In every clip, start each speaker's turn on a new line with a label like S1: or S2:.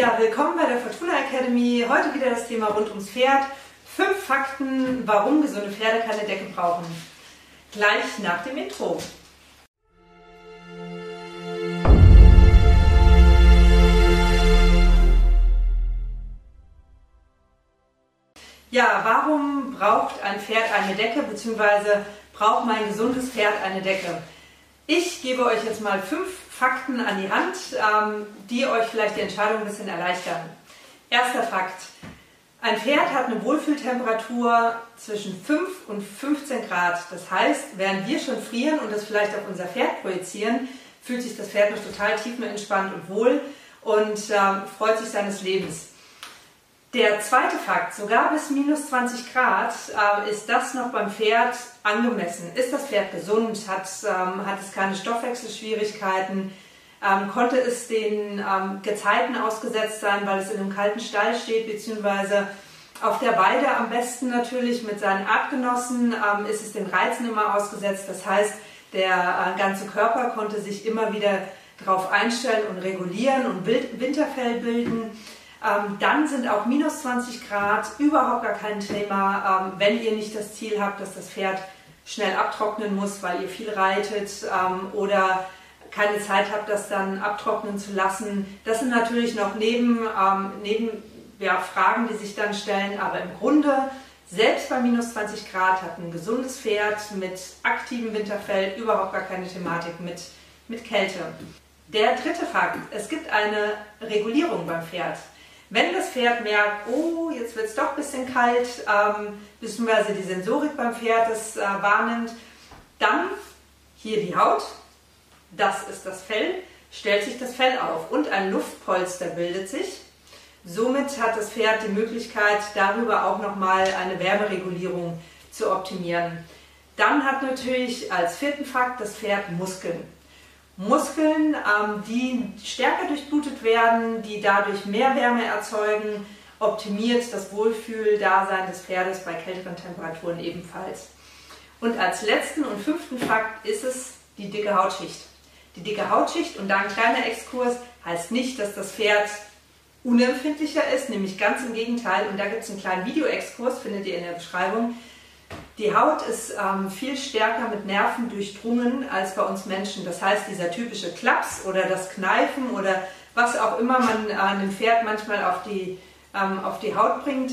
S1: Ja, willkommen bei der Fortuna Academy. Heute wieder das Thema rund ums Pferd. Fünf Fakten, warum gesunde Pferde keine Decke brauchen. Gleich nach dem Intro. Ja, warum braucht ein Pferd eine Decke, beziehungsweise braucht mein gesundes Pferd eine Decke? Ich gebe euch jetzt mal fünf Fakten an die Hand, ähm, die euch vielleicht die Entscheidung ein bisschen erleichtern. Erster Fakt. Ein Pferd hat eine Wohlfühltemperatur zwischen 5 und 15 Grad. Das heißt, während wir schon frieren und das vielleicht auf unser Pferd projizieren, fühlt sich das Pferd noch total tiefenentspannt und wohl und äh, freut sich seines Lebens. Der zweite Fakt, sogar bis minus 20 Grad äh, ist das noch beim Pferd angemessen. Ist das Pferd gesund? Hat, ähm, hat es keine Stoffwechselschwierigkeiten? Ähm, konnte es den ähm, Gezeiten ausgesetzt sein, weil es in einem kalten Stall steht, beziehungsweise auf der Weide am besten natürlich mit seinen Artgenossen ähm, ist es den Reizen immer ausgesetzt. Das heißt, der äh, ganze Körper konnte sich immer wieder darauf einstellen und regulieren und Bild Winterfell bilden. Ähm, dann sind auch minus 20 Grad überhaupt gar kein Thema, ähm, wenn ihr nicht das Ziel habt, dass das Pferd schnell abtrocknen muss, weil ihr viel reitet ähm, oder keine Zeit habt, das dann abtrocknen zu lassen. Das sind natürlich noch neben, ähm, neben ja, Fragen, die sich dann stellen, aber im Grunde selbst bei minus 20 Grad hat ein gesundes Pferd mit aktivem Winterfell überhaupt gar keine Thematik mit, mit Kälte. Der dritte Fakt, es gibt eine Regulierung beim Pferd. Wenn das Pferd merkt, oh, jetzt wird es doch ein bisschen kalt, ähm, beziehungsweise die Sensorik beim Pferd es äh, wahrnimmt, dann hier die Haut, das ist das Fell, stellt sich das Fell auf und ein Luftpolster bildet sich. Somit hat das Pferd die Möglichkeit, darüber auch nochmal eine Wärmeregulierung zu optimieren. Dann hat natürlich als vierten Fakt das Pferd Muskeln. Muskeln, ähm, die stärker durchblutet werden, die dadurch mehr Wärme erzeugen, optimiert das Wohlfühldasein des Pferdes bei kälteren Temperaturen ebenfalls. Und als letzten und fünften Fakt ist es die dicke Hautschicht. Die dicke Hautschicht, und da ein kleiner Exkurs, heißt nicht, dass das Pferd unempfindlicher ist, nämlich ganz im Gegenteil. Und da gibt es einen kleinen Videoexkurs, findet ihr in der Beschreibung. Die Haut ist ähm, viel stärker mit Nerven durchdrungen als bei uns Menschen. Das heißt, dieser typische Klaps oder das Kneifen oder was auch immer man äh, einem Pferd manchmal auf die, ähm, auf die Haut bringt,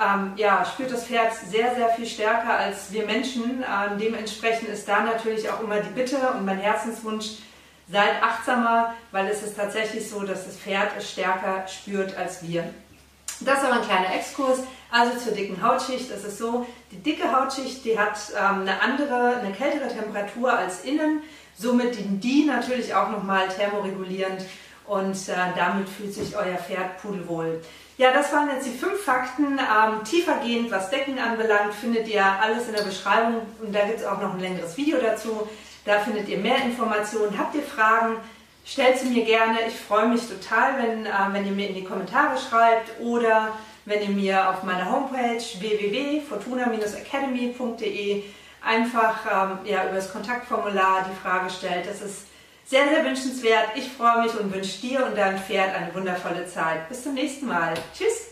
S1: ähm, ja, spürt das Pferd sehr, sehr viel stärker als wir Menschen. Ähm, dementsprechend ist da natürlich auch immer die Bitte und mein Herzenswunsch, seid achtsamer, weil es ist tatsächlich so, dass das Pferd es stärker spürt als wir. Das aber ein kleiner Exkurs. Also zur dicken Hautschicht. Ist so, die dicke Hautschicht, die hat ähm, eine andere, eine kältere Temperatur als innen. Somit dienen die natürlich auch nochmal thermoregulierend und äh, damit fühlt sich euer Pferd pudelwohl. Ja, das waren jetzt die fünf Fakten. Ähm, tiefergehend, was Decken anbelangt, findet ihr alles in der Beschreibung und da gibt es auch noch ein längeres Video dazu. Da findet ihr mehr Informationen. Habt ihr Fragen? Stellt sie mir gerne. Ich freue mich total, wenn, äh, wenn ihr mir in die Kommentare schreibt oder wenn ihr mir auf meiner Homepage www.fortuna-academy.de einfach ähm, ja, über das Kontaktformular die Frage stellt. Das ist sehr, sehr wünschenswert. Ich freue mich und wünsche dir und deinem Pferd eine wundervolle Zeit. Bis zum nächsten Mal. Tschüss!